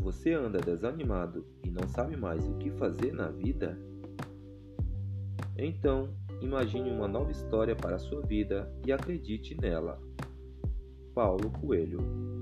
Você anda desanimado e não sabe mais o que fazer na vida? Então, imagine uma nova história para a sua vida e acredite nela. Paulo Coelho